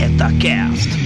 Metacast.